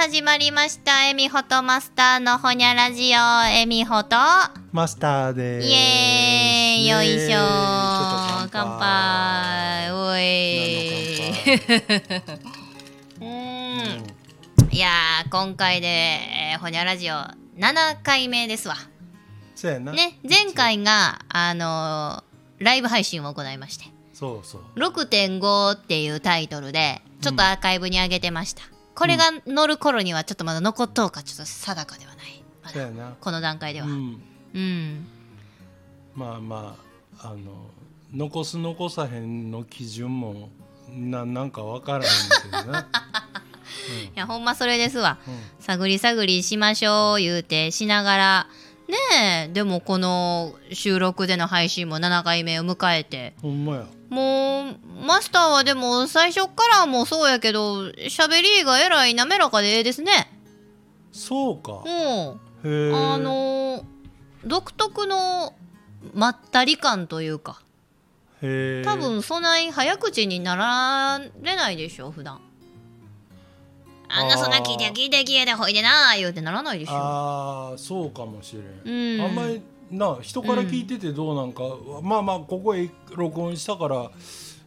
始まりました。エミホとマスターのほにゃラジオ。エミホと。マスターです。イエーイ。よいしょ乾杯。おい。うーん。いやー今回で、えーほにゃラジオ7回目ですわ。ね前回があのーライブ配信を行いまして。そうそう。6.5っていうタイトルでちょっとアーカイブに上げてました、これが乗る頃にはちょっとまだ残っとうかちょっと定かではない。まだそうやな。この段階では。うん。うん。まあまああの残す残さへんの基準もななんかわからへんけどな。いやほんまそれですわ。うん。探り探りしましょう言うてしながらねえでもこの収録での配信も7回目を迎えてほんまや。もうマスターはでも最初からもそうやけど喋りがえらい滑らかでええですねそうか。うん。あの独特のまったり感というか。多分そない早口になられないでしょ普段あんなそんな聞いて聞いて聞いてほいでな言うてならないでしょ。ああそうかもしれん。うん。あんまりな人から聞いててどうなんか、まあまあここへ録音したから、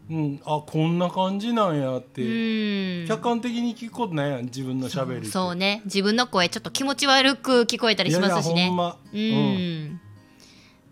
うん、あこんな感じなんやって、うん。客観的に聞くことないやん自分のしゃべりそうね。自分の声ちょっと気持ち悪く聞こえたりしますしね。いやいやほんま、うん、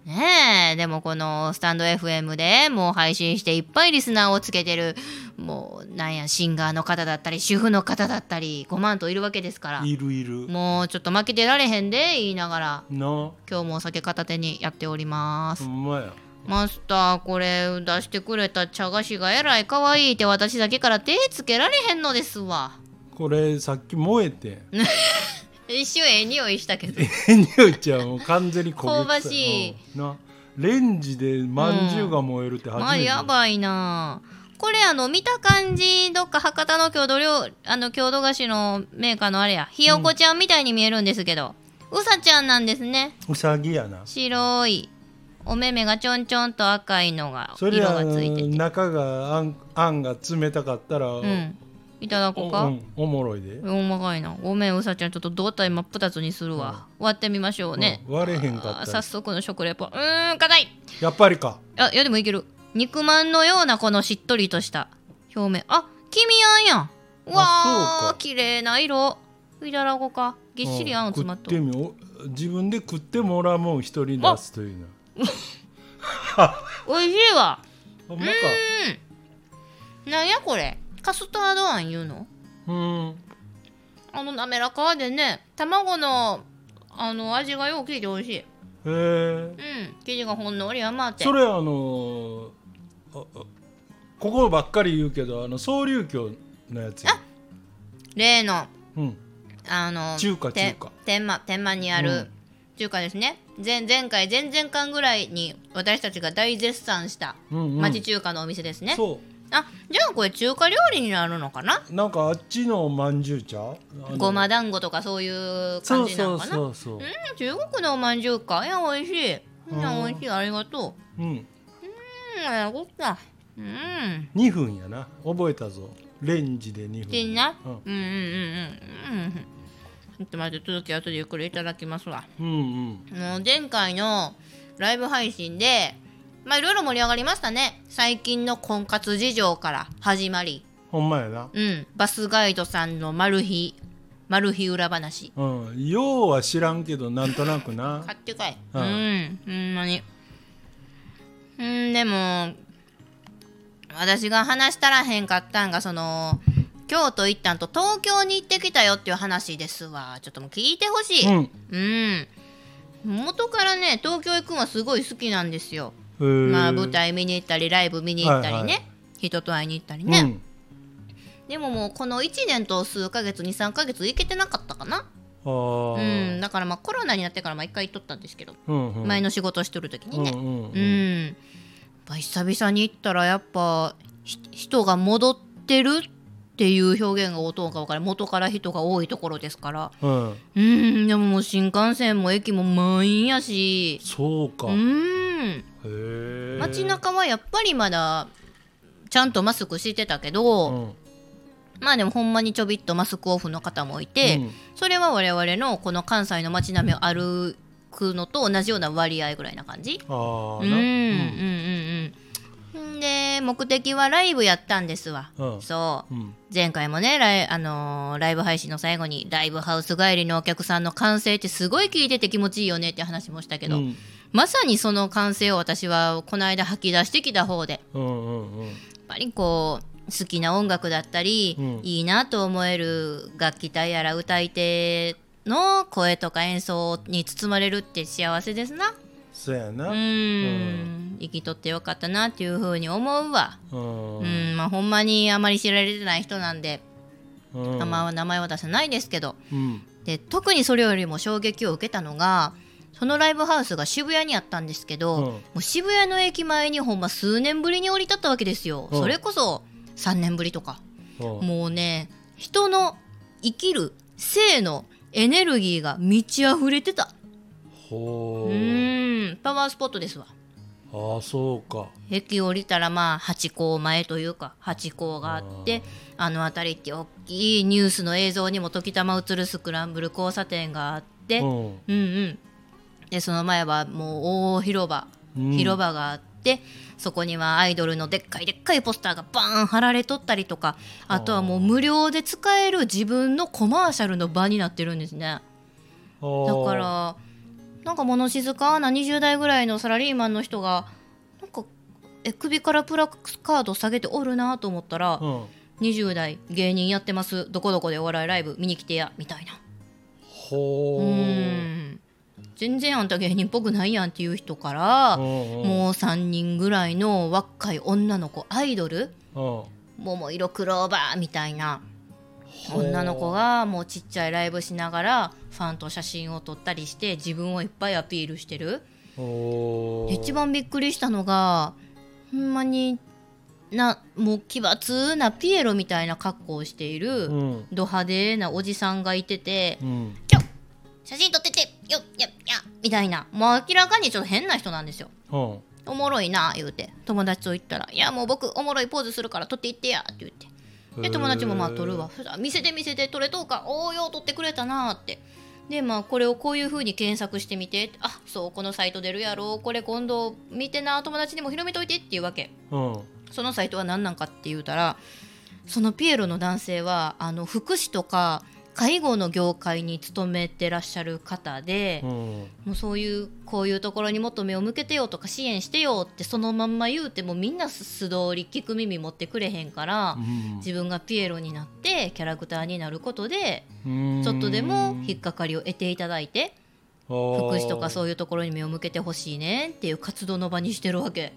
ねえでもこのスタンド FM でもう配信していっぱいリスナーをつけてるもうなんやシンガーの方だったり主婦の方だったり5万といるわけですから。いるいる。もうちょっと負けてられへんで言いながら。な。今日もお酒片手にやっております。ほんまや。マスターこれ出してくれた茶菓子がえらい可愛いって私だけから手つけられへんのですわ。これさっき燃えて 一瞬ええ匂いしたけど。ええ匂いちゃう。もう完全に焦げてた。香ばしい。うん。なレンジでまんじゅうが燃えるって初めて、まあやばいな。これあの見た感じどっか博多の郷土料あの郷土菓子のメーカーのあれや。ひよこちゃんみたいに見えるんですけど、うさちゃんなんですね。うさぎやな。白い。お目目がちょんちょんと赤いのがそれは色がついてて。中があんあんが冷たかったら、うんいただこおうか、うん。おもろいで、おまがいな。ごめんうさちゃんちょっと胴体真っ二つにするわ、割ってみましょうね、うん。割れへんかった。ら速の食レポ。うーん硬い。やっぱりか。あいやでもいける。肉まんのようなこのしっとりとした。表面。あ黄身あんやん。うわあ綺麗な色。いただこうか。ぎっしりあん詰まっと自分で食ってもらうもん一人出すというの。はおいしいわ。ほんなん。やこれカスタードあん言うの？うん。あの滑らかでね卵のあの味がよう効いておいしい。へえ。うん生地がほんのり甘って。それあのーああここばっかり言うけどあの総流教のやつや。例のうん。あの中華て中華。天満天満にあるうん。中華ですね、前前回前々回ぐらいに私たちが大絶賛したうんうん。町中華のお店ですね、そあじゃあこれ中華料理になるのかな？うなんかあっちのまんじゅうちゃうあのごま団子とかそういう感じなのかな？そうそううん中国のおまんじゅうか？いや美味しい。美味しい。ありがとう。ん。ううんよかったうん。2分やな。覚えたぞ。レンジで2分。でな？うん。うんうんうんうんうん。ちょっと待って続き後でゆっくりいただきますわ。うんうん。もう前回のライブ配信でまあいろいろ盛り上がりましたね。最近の婚活事情から始まり。ほんまやな。うん。バスガイドさんのマル秘マル秘裏話。うん。ようは知らんけどなんとなくな。買ってかい。うん。うんほんまに。うんでも私が話したらへんかったんがその京都行ったんと東京に行ってきたよっていう話ですわ。ちょっともう聞いてほしい。うん。うん。元からね東京行くのはすごい好きなんですよまあ舞台見に行ったりライブ見に行ったりね、はいはい。人と会いに行ったりね、うん。でももうこの1年と数ヶ月23ヶ月行けてなかったかな。あうーん。だからまあコロナになってからまあ一回行っとったんですけど、うんうん。前の仕事してる時にね。うんうんう、うん。んやっぱ久々に行ったらやっぱひ人が戻ってるっていう表現が音が分かる元から人が多いところですから。うん。うん。でももう新幹線も駅も満員やし。そうか。へうん。え街中はやっぱりまだちゃんとマスクしてたけど、うん。まあでもほんまにちょびっとマスクオフの方もいて、うん。それは我々のこの関西の街並みを歩くのと同じような割合ぐらいな感じ？ああうんうんうんうんで目的はライブやったんですわ、うん。そう。うん。前回もねライ,、あのーライブ配信の最後にライブハウス帰りのお客さんの歓声ってすごい聞いてて気持ちいいよねって話もしたけど、うんまさにその歓声を私はこの間吐き出してきた方で。うんうんうんやっぱりこう好きな音楽だったり、うん。いいなと思える楽器隊やら歌い手の声とか演奏に包まれるって幸せですな。そうやな。うーん。生きとってよかったなっていうふうに思うわ。うん。うん。まあほんまにあまり知られてない人なんで、うん。あんま名前は出せないですけど。うん。で特にそれよりも衝撃を受けたのがそのライブハウスが渋谷にあったんですけど、うん。もう渋谷の駅前にほんま数年ぶりに降り立ったわけですよ、うん。それこそ3年ぶりとか。うん。もうね人の生きる性のエネルギーが満ち溢れてた。ほう。ん。パワースポットですわ。ああそうか。駅降りたらまあ八甲前というか八甲があってあの辺りって大きいニュースの映像にも時たま映るスクランブル交差点があって、うん。うんうんでその前はもう大広場、うん。広場があってそこにはアイドルのでっかいでっかいポスターがバーン貼られとったりとかあとはもう無料で使える自分のコマーシャルの場になってるんですね。だだからなんか物静かな20代ぐらいのサラリーマンの人がなんかえ首からプラカード下げておるなと思ったら、うん。20代芸人やってます。どこどこでお笑いライブ見に来てやみたいな。ほうん全然あんた芸人っぽくないやんっていう人から、もう3人ぐらいの若い女の子アイドルうん。桃色クローバーみたいな女の子がもうちっちゃいライブしながらファンと写真を撮ったりして自分をいっぱいアピールしてる。一番びっくりしたのがほんまになもう奇抜なピエロみたいな格好をしている、うん。ド派手なおじさんがいててうん「ちょ写真撮っててよっやっや」みたいな。もう明らかにちょっと変な人なんですよ。う。んおもろいな言うて。友達と言ったら「いやもう僕おもろいポーズするから撮っていってや」って言って。で友達もまあ撮るわ「見せて見せて撮れとうかおおよう撮ってくれたな」って。でまあこれをこういう風に検索してみてあそうこのサイト出るやろ。これ今度見てな友達にも広めといてっていうわけ。う。んそのサイトは何なんかって言うたらそのピエロの男性はあの福祉とか介護の業界に勤めてらっしゃる方で、うん。もうそういうこういうところにもっと目を向けてよとか支援してよってそのまんま言うてもみんな素通り聞く耳持ってくれへんから、うん。自分がピエロになってキャラクターになることでうん。ちょっとでも引っかかりを得ていただいて福祉とかうそういうところに目を向けてほしいねっていう活動の場にしてるわけ。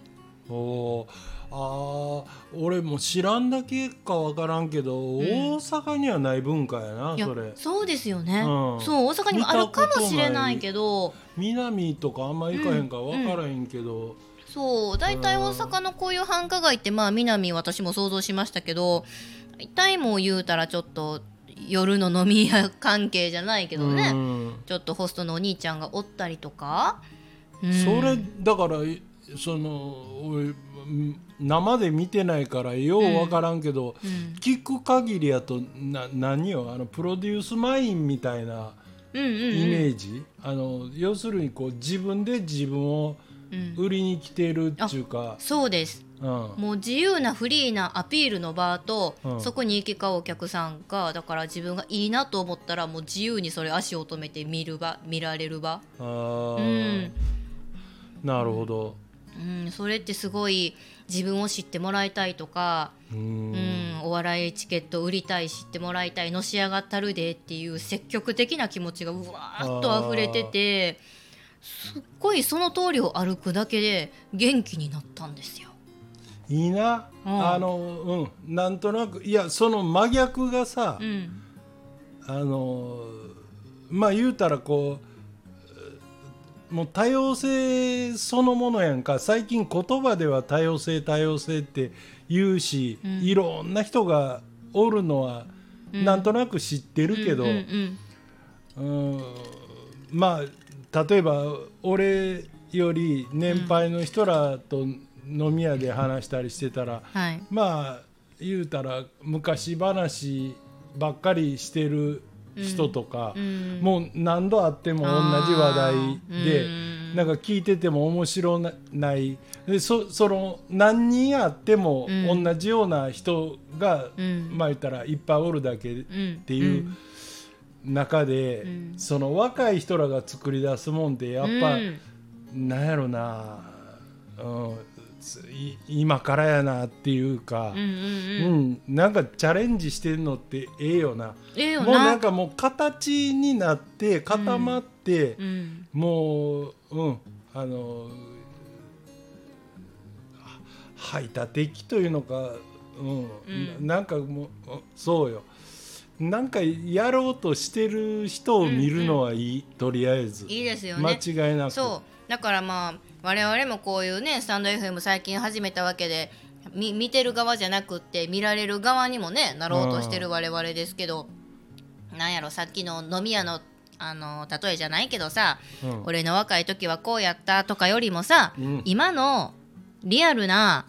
おーあー俺も知らんだけかわからんけど、ん。大阪にはない文化やなそれ。そうですよね、うん。そう大阪にもあるかもしれないけど。南とかあんま行かへんから分からへんけど、そう大体大阪のこういう繁華街ってまあ南私も想像しましたけど大体もう言うたらちょっと夜の飲み屋関係じゃないけどね、うん。ちょっとホストのお兄ちゃんがおったりとか、うん。それだからその生で見てないからよう分からんけど、うん。聞く限りやとな何よ？あのプロデュースマインみたいなうんうんうん。イメージ、あの要するにこう自分で自分をうん。売りに来てるっていうか、そうです。うん。もう自由なフリーなアピールの場と、うん。そこに行き交うお客さんがだから自分がいいなと思ったらもう自由にそれ足を止めて見る場見られる場、あうーん。なるほど、うん、それってすごい自分を知ってもらいたいとか、うん。うん、お笑いチケット売りたい知ってもらいたいのし上がったるでっていう積極的な気持ちがうわーっと溢れててすっごいその通りを歩くだけで元気になったんですよ。いいな、うん。あのうん。なんとなくいやその真逆がさ、うん。あのまあ言うたらこうもう多様性そのものやんか。最近言葉では多様性多様性って言うし、うん。いろんな人がおるのはうん。なんとなく知ってるけど、うんうんうん。まあ例えば俺より年配の人らと飲み屋で話したりしてたら、はい。まあ言うたら昔話ばっかりしてる人とか、うん。もう何度あっても同じ話題で、うん。なんか聞いてても面白ない。でそその何人あってもうん。同じような人が、うん。まあ言ったらいっぱいおるだけっうんていう中で、うん。その若い人らが作り出すもんってやっぱ、うん。なんやろな、うん、今からやなっていうかうんう、んううんんなんかチャレンジしてんのってええよな。ええよもうなんなかもう形になって固まって、うん。もううんあのは排他的というのか、うんうん。ななんかもうそうよ。なんかやろうとしてる人を見るのはいい、とりあえず。いいですよ間ね違いなく。そう。だからまあ我々もこういうねスタンド FM 最近始めたわけでみ見てる側じゃなくって見られる側にもねなろうとしてる我々ですけど、なんやろさっきの飲み屋のあの例えじゃないけどさ、うん。俺の若い時はこうやったとかよりもさ、うん。今のリアルな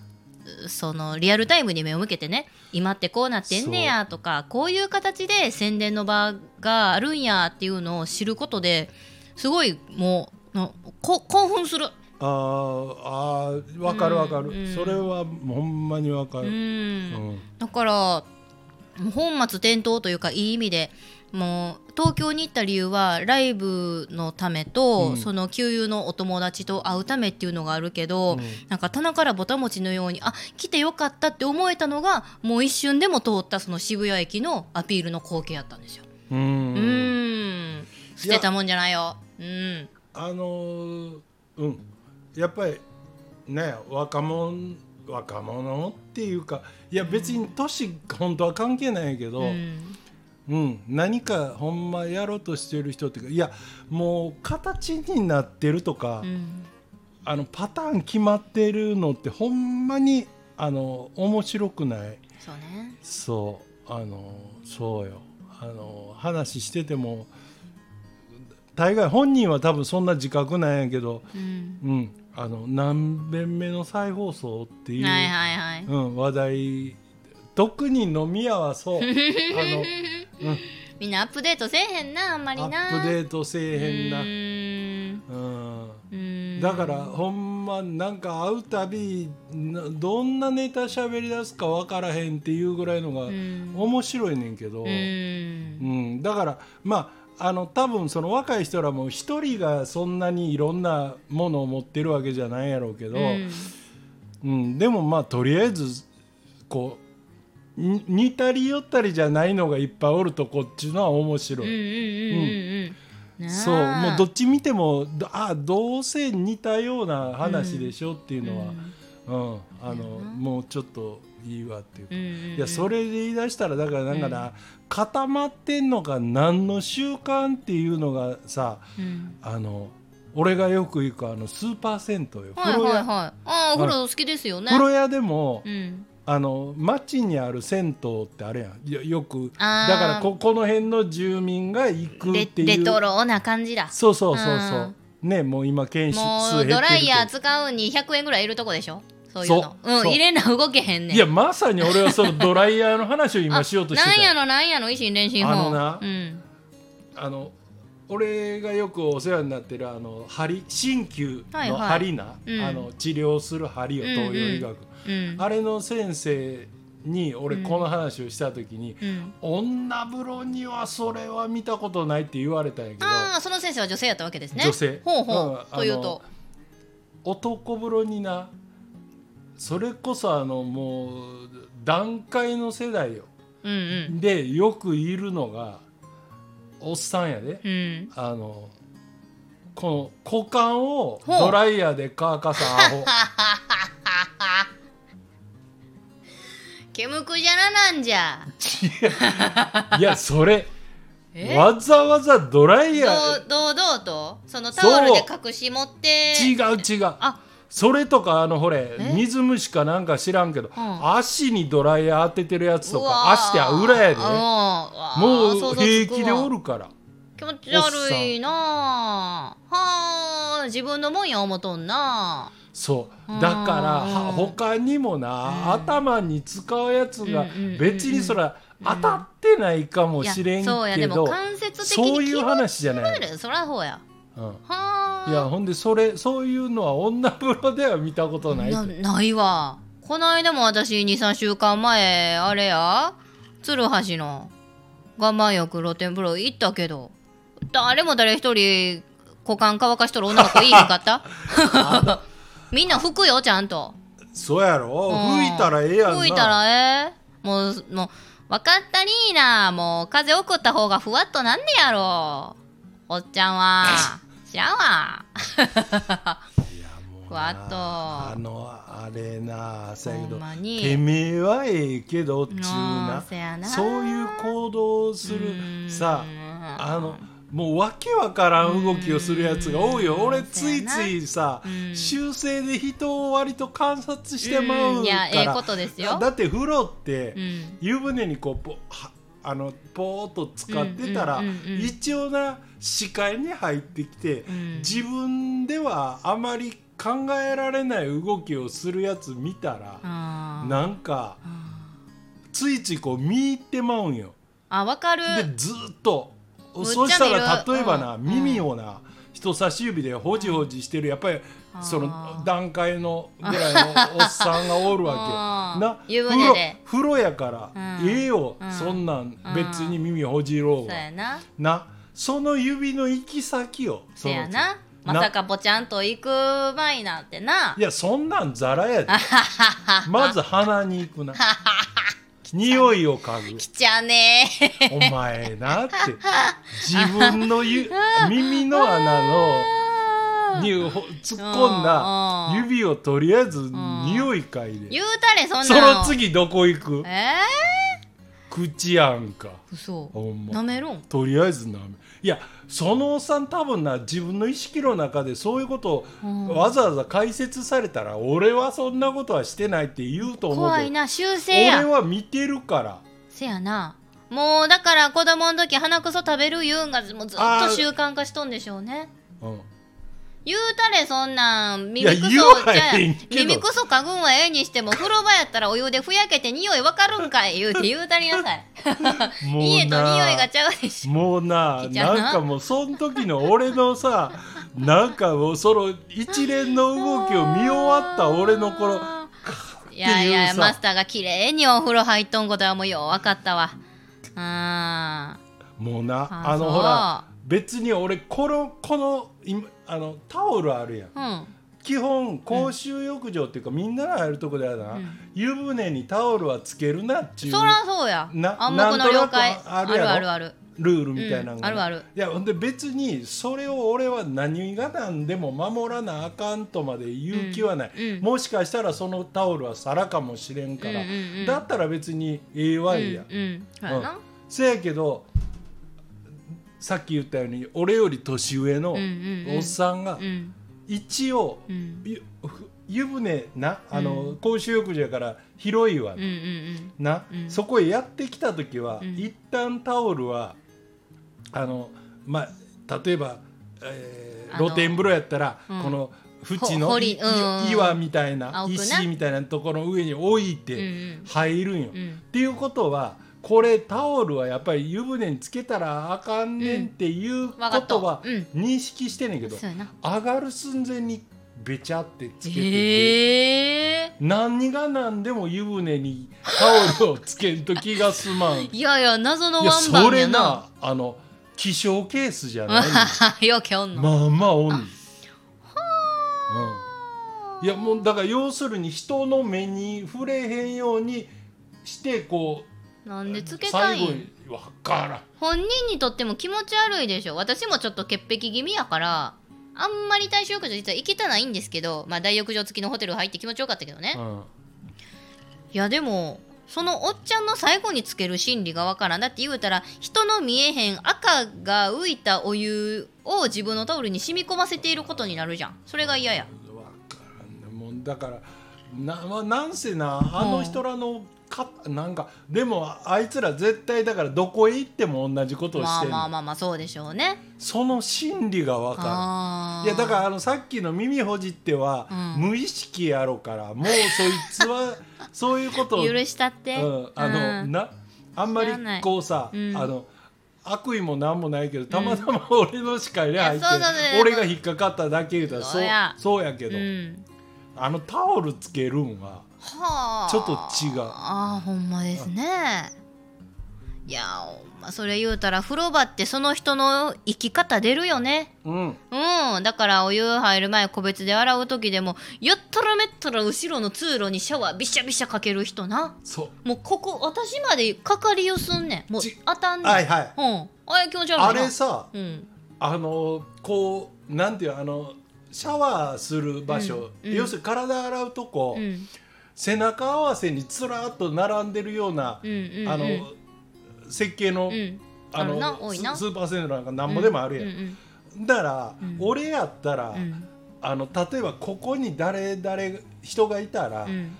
うそのリアルタイムに目を向けてね今ってこうなってんねやとかこういう形で宣伝の場があるんやっていうのを知ることですごいもう興奮する。あーあーわかるわかる、うんそれはほんまにわかうる、うん。ん。だから本末転倒というかいい意味でもう東京に行った理由はライブのためと、うん。その旧友のお友達と会うためっていうのがあるけど、うん。なんか棚からぼたもちのようにあ来てよかったって思えたのがもう一瞬でも通ったその渋谷駅のアピールの光景やったんですよ。うん。捨てたもんじゃないよ。うん。あのーうんやっぱりね若者若者っていうかいや別に年本当は関係ないけど、ううんん何かほんまやろうとしてる人っていうかいやもう形になってるとか、うん。あのパターン決まってるのってほんまにあの面白くない。そうね。そうあのそうよ。あの話してても大概本人は多分そんな自覚なんやけど、うん。うん、あの何遍目の再放送っていう、はいはいはい。うん、話題特に飲み屋はそう。あの、うん、みんなアップデートせえへんなあんまアりな。ップデートせえへんな。う。ーん。だからほんまなんか会うたびなどんなネタ喋り出すか分からへんっていうぐらいのがうん。面白いねんけど、ううんん。だからまああの多分その若い人らも一人がそんなにいろんなものを持ってるわけじゃないやろうけど、うん。うん、でもまあとりあえずこうに似たり寄ったりじゃないのがいっぱいおるとこっちのは面白い。そうもうどっち見てもどあどうせ似たような話でしょっていうのは、うんあのもうちょっといいわっていうか、うんうんうん。いやそれで言い出したらだからなん。かな、固まってんのか何の習慣っていうのがさうん。あの俺がよく行くあのスーパー銭湯よ、はいはいはい。ああお風呂好きですよね。風呂屋でも、うん。あの町にある銭湯ってあれやん。よよく。だからここの辺の住民が行くレっていう。レトロな感じだ。そうそうそうそう。ねもう今検も出うドライヤー使うに100円ぐらいいるとこでしょ？そういうの。そう。ん入れな動けへんねん。いやまさに俺はそのドライヤーの話を今しようとしてた。なんやのなんやの維新伝心法。あのなうん。あの俺がよくお世話になってるあの針鍼灸のはいはい。針な、うん。あの治療する針をうんうん東洋医学、うん。あれの先生に俺うんこの話をした時に、うん。女風呂にはそれは見たことないって言われたんやけど。ああその先生は女性やったわけですね。女性。ほうほう、うんというと。男風呂になそれこそあのもう段階の世代よ。うんうん。でよくいるのがおっさんやで、うん。あのこの股間をドライヤーで乾かすアホ。ケムクジャラなんじゃ。いやそれ え？わざわざドライヤーどう堂々と？そのタオルで隠し持って。違う違う。あそれとかあのほれえ？水虫かなんか知らんけど、ん。足にドライヤー当ててるやつとか足って裏やで。ももう平気でおるから。気持ち悪いなあ。はあ。自分のもんや思とんな。そう。だから他にもな、うん。頭に使うやつが別にそらうん当たってないかもしれんそうや。でもけどそういう話じゃない、そらそうやうん。はあ。いやほんでそれそういうのは女風呂では見たことないなないわ。この間も私23週間前あれや鶴橋の岩盤浴露天風呂行ったけど誰も誰一人股間乾かしとる女の子いいかった？みんな拭くよちゃんと。そうやろ？うん。吹いたらええやんな。拭いたらええ。もうもう分かったりーな。もう風送った方がふわっとなんねやろ。おっちゃんは知らんわわっと。あのあれなそやけほどてめえはええけどっちゅううな。そういう行動をする。うん。さあのもうわけわからん動きをするやつが多いよ。うん。俺ついついさうん。修正で人を割と観察してまううん。いやええかことですよ。らだって風呂ってうん。湯船にこうポはあのポーっと使ってたら一応な視界に入ってきてうん。自分ではあまり考えられない動きをするやつ見たらなんかあついついこう見入ってまうんよ。あわかる。でずーっとそしたら例えばな、うん。耳をな人差し指でほじほじしてるやっぱりその段階のぐらいのおっさんがおるわけ。よ。な湯風呂風呂やから、うん。ええよ、うん。そんなんうん。別に耳ほじろうそうが、やな。なその指の行き先よそやな。まさかぽちゃんと行く前なんてな。いやそんなんザラやで。まず鼻に行くな 匂いを嗅ぐ。きちゃね。お前なって。自分のゆ耳の穴のにほ突っ込んだうん指をとりあえずん。匂い嗅いで。言うたれそんそなの。次どこ行く？え口やんか。ー、嘘。ほんま。なめろん？とりあえずなめいやそのおっさん多分な自分の意識の中でそういうことをうん。わざわざ解説されたら、俺はそんなことはしてないって言うと思う怖いな修正や。俺は見てるから。せやな。もうだから子供の時鼻くそ食べる言うんがもうずっと習慣化しとんでしょうね。うん言うたれそんなん。耳くそじゃ耳くそかぐんはええにしても風呂場やったらお湯でふやけて匂いわかるんかい言うて言うたりなさい。もう家とな匂いがちゃうでしょ。もうなな。なんかもうその時の俺のさ なんかもうその一連の動きを見終わった俺の頃いやいやマスターが綺麗にお風呂入っとんことはもうよう分かったわ。あもうな。あのほら別に俺このこの今あのタオルあるやん。ーうん。基本公衆浴場っていうか、みんなが入るとこではな、うん。湯船にタオルはつけるなっちゅうそらそうや。な暗黙の了解ああるあるある。ルールみたいなのが、うんあるある。いやほんで別にそれを俺は何が何でも守らなあかんとまで言う気はない、うんうん。もしかしたらそのタオルは皿かもしれんから、だったら別にええわいや、うんせやけどさっき言ったように俺より年上のおっさんがうん。一応湯船なあの、うん公衆浴場やから広いわ、な、うん。そこへやってきた時は、うん。一旦タオルはあのまあ例えば、え露天風呂やったら、うん。この縁の岩みたいな石みたいなところの上に置いてん。入るんよ。うん。っていうことはこれタオルはやっぱり湯船につけたらあかんねんっていうことはうん。認識してんねんけど、上がる寸前にべちゃってつけてて。ええ何が何でも湯船にタオルをつけんと気が済まん。い いやいや謎のやワンバそれンやな。なあの気象ケースじゃないよ。けおんの、のまあまあおんねんうん。いやもうだから要するに人の目に触れへんようにしてこなんでうつけたいん？本人にとっても気持ち悪いでしょ。私もちょっと潔癖気味やからあんまり大衆浴場実は行きたないんですけど、まあ、大浴場付きのホテル入って気持ちよかったけどね、うん。いやでもそのおっちゃんの最後につける心理がわからん。だって言うたら人の見えへん赤が浮いたお湯を自分のタオルに染み込ませていることになるじゃん。それが嫌や。分からんね。もうだからな,、まあ、なんせなあの人らの考かなんかでもあいつら絶対だからどこへ行っても同じことをましてんの、あまあまあまあそうでしょうね。その心理が分かるいやだからあのさっきの耳ほじっては、うん。無意識やろからもうそいつは そういうことを許したって、うん、あの、うん。なあんまり知らない。こうさ、うん。あの悪意もなんもないけどたまたま 俺の視界に入って、いやそうそうそう俺が引っかかっただけ言うたらそうそうや。そうやけど、うん。あのタオルつけるんははあ。ちょっと違う。ああほんまですね。いやまそれ言うたら風呂場ってその人の生き方出るよね。うん。うん。だからお湯入る前個別で洗う時でもやったらめったら後ろの通路にシャワービシャビシャかける人な。そう。もうここ私までかかりよすんねん。もうち当たんねん、はいはい。うん。あれ気持ち悪いな。あれさうんあのこうなんていうあのシャワーする場所、うんうん要するに体洗うとこ、うん背中合わせにつらっと並んでるような、うんうんうん。あの設計の,、うん。あのススーパーセントなんかなんぼでもあるやん、うんうんだから、うん。俺やったら、うん。あの例えばここに誰誰人がいたら、うん。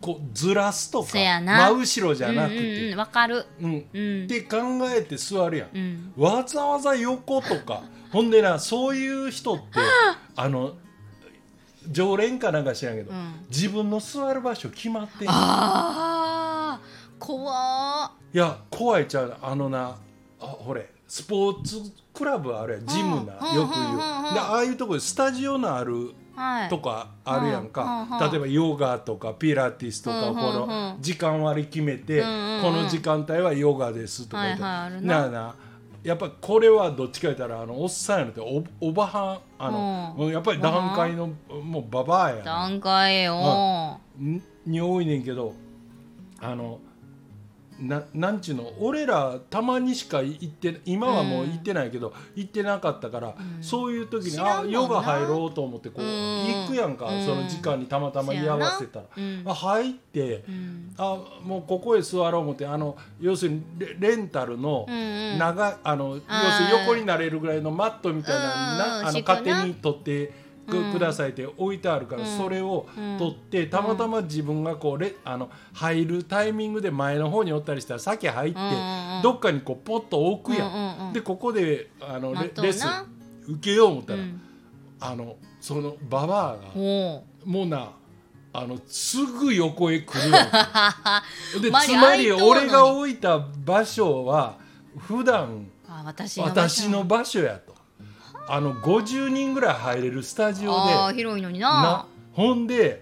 こうずらすとか真後ろじゃなくうんうんてうん、わかる。うん。うん。って考えて座るやん、うん。わざわざ横とか。ほんでなそういう人って あの常連かなんか知らんけど、うん。自分の座る場所決まってああ怖いや怖いちゃうあのなあほれスポーツクラブあるやんジムな、うんよく言う、うんでああいうとこでスタジオのあるーはい。とかあるやんか、例えばヨガとかピラティスとか、この時間割り決めて、この時間帯はヨガですとか言って、はいはいな。なあなやっぱこれはどっちか言ったらあのおっさんやのって。おおばはんあの、うん。やっぱり段階のもうババアやな段階よ。ん。に多いねんけどあのななんちゅうの俺らたまにしか行って今はもう行ってないけど、行ってなかったから、ん。そういう時にあヨガ入ろうと思ってこう、うん。行くやんか、うん。その時間にたまたま居合わせたら、入って、うん。あもうここへ座ろう思ってあの要するにレレンタルのうんうん。長いあの要するに横になれるぐらいのマットみたいなうんなあの勝手に取ってく,、ださいって置いてあるから、うん。それをうん。取ってたまたま自分がこうレあの入るタイミングで前の方におったりしたら先入って、どっかにこうポッと置くやん。でここであのレレッスン受けよう思ったら、うん。あのそのババアがもうなあのすぐ横へ来る でつまり俺が置いた場所は普段私の場所やとあの50人ぐらい入れるスタジオで広いのにな。なほんで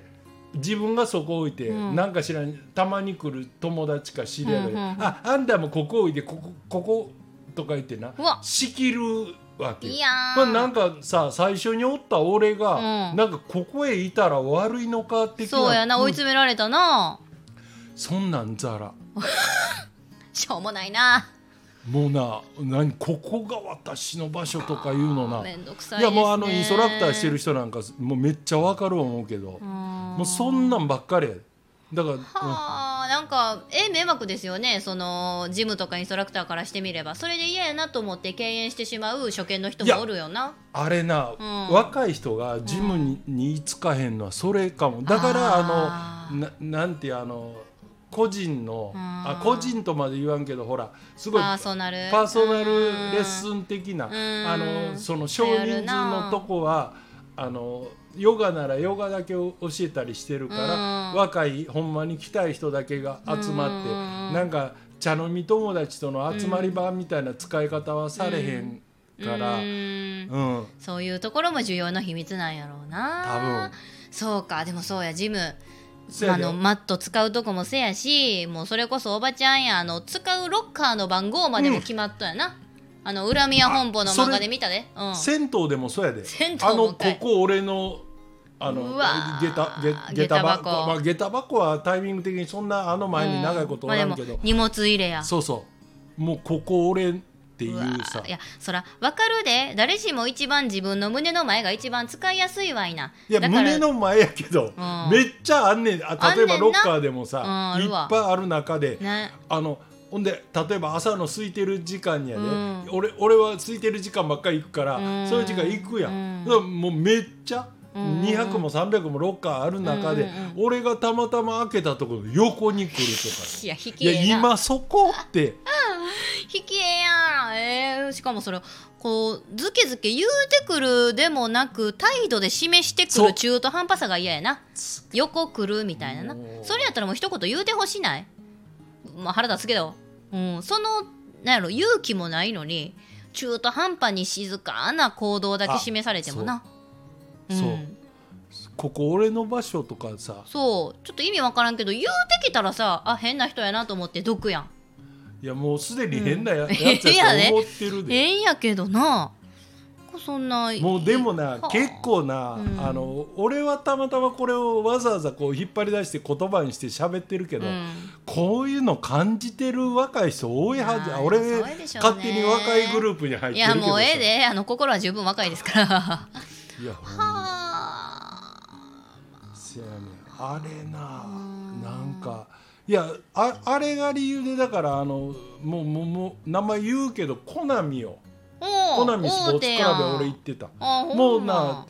自分がそこ置いて、うん。なんか知らんたまに来る友達か知り合いが、うんうんうん。ああんたもここ置いてこここことか言ってな仕切るわけよ。いやー。これなんかさ最初におった俺が、うん。なんかここへいたら悪いのか的な。そうやな追い詰められたな。そんなんざら しょうもないなもうな何ここが私の場所とかいうのな。めんどくさいいやもうあのインストラクターしてる人なんかもうめっちゃわかる思う。けど、ももうそんなんばっかりだから、はあなんかえ迷惑ですよね。そのジムとかインストラクターからしてみれば。それで嫌やなと思って敬遠してしまう初見の人もおるよな。あれな、うん。若い人がジムに,、に居つかへんのはそれかも。だからああのななんていうあの個人のうん。あ個人とまで言わんけどほらすごいパーソナル。レッスン的な、ん。あのその少人数のとこはあのヨガならヨガだけを教えたりしてるから、うん。若いほんまに来たい人だけが集まって、うん。なんか茶飲み友達との集まり場みたいな使い方はされへんから、ううん。ん。そういうところも重要な秘密なんやろうな。多分。そうかでもそうやジムあのマット使うとこもせやしもうそれこそおばちゃんやあの使うロッカーの番号までも決まったやな、あの恨み屋本舗の漫画で見たで、うん、銭湯でもそうやで。銭湯もあのここ俺のあの下駄下下駄箱。まあ、下駄箱はタイミング的にそんなあの前に長いことおらんけど、まあでも荷物入れや。そうそう。もうここ俺っていうさ。いやそら分かるで。誰しも一番自分の胸の前が一番使いやすいわいな。いや胸の前やけど、うん。めっちゃあんねん。あ例えばロッカーでもさ、うんあいっぱいある中で、ね。あのほんで例えば朝の空いてる時間やで、うん。俺俺は空いてる時間ばっかり行くから、うん。そういう時間行くやん、うん。もうめっちゃうん200も300もロッカーある中で、俺がたまたま開けたところで横に来るとかいや引いやきええな今そこって。引きええや。んえー、しかもそれこうズケズケ言うてくるでもなく態度で示してくる中途半端さが嫌やな。横来るみたいなな。それやったらもう一言言うてほしない？まあ腹立つけど、うん、そのなんやろ勇気もないのに中途半端に静かな行動だけ示されてもなそう。ここ俺の場所とかさ。そう。ちょっと意味わからんけど言うてきたらさあ変な人やなと思って毒やん。いやもうすでに変なや,、つやと 思ってるで、変やけどな。そんなもうでもなはあ。結構な、うん。あの俺はたまたまこれをわざわざこう引っ張り出して言葉にして喋ってるけど、うん。こういうの感じてる若い人多いはず。俺ね。勝手に若いグループに入っいやてるけどさ。もうええで。あの心は十分若いですから。はいやほんま。あせやねん。あれななんかいやああれが理由でだからあのもうもうもう名前言うけどコナミを。おコナミスポーツクラブ俺行ってた。あもうんな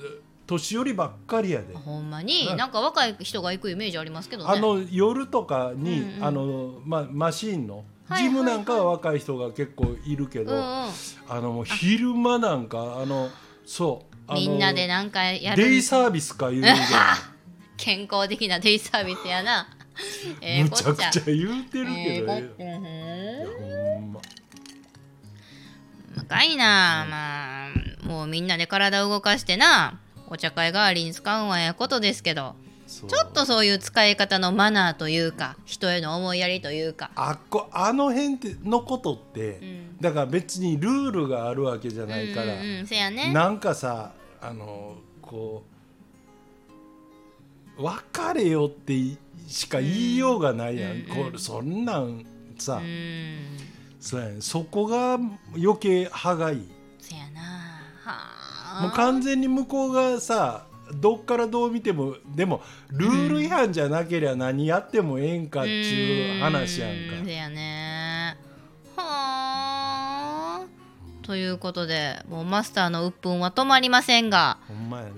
年寄りばっかりやで。ほんまにうんなんか若い人が行くイメージありますけどね。あの夜とかに、うんうん。あのま、マシーンのはいジムなんかは若い人が結構いるけど、あの昼間なんかあのそうみんなでなんかやるデイサービスか言う 健康的なデイサービスやな。えむちゃくちゃ言うてるけええどね、こっちゃいやほんま。若いな。まあもうみんなで体を動かしてな。お茶会代わりに使うんはええことですけど。ちょっとそういう使い方のマナーというか人への思いやりというか。あっこあの辺ってのことって、うん。だから別にルールがあるわけじゃないから、うんうんうん。せやね。なんかさあのこう別れよってしか言いようがないやん、うん。これそんなんさ、うん。そうやね。そこが余計歯がいい。せやな。はあ。もう完全に向こうがさどっからどう見てもでもルール違反じゃなけりゃ何やってもええんかっちゅう話やんか。うせやねということでもうマスターの鬱憤は止まりませんが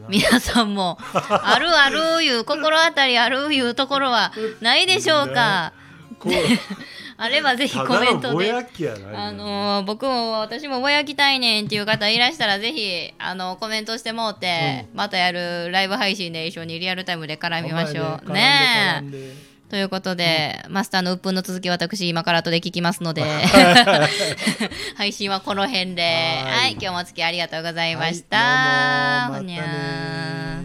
皆さんも あるあるいう心当たりあるいうところはないでしょうか。あればぜひたコメントで。あのー僕も私もぼやきたいねんっていう方いらしたらぜひあのコメントしてもうて、またやるライブ配信で一緒にリアルタイムで絡みましょう。ねということで、マスターの鬱憤の続き私今から後で聞きますので 配信はこの辺で。ははいい今日もお付き合いありがとうございました、はいまた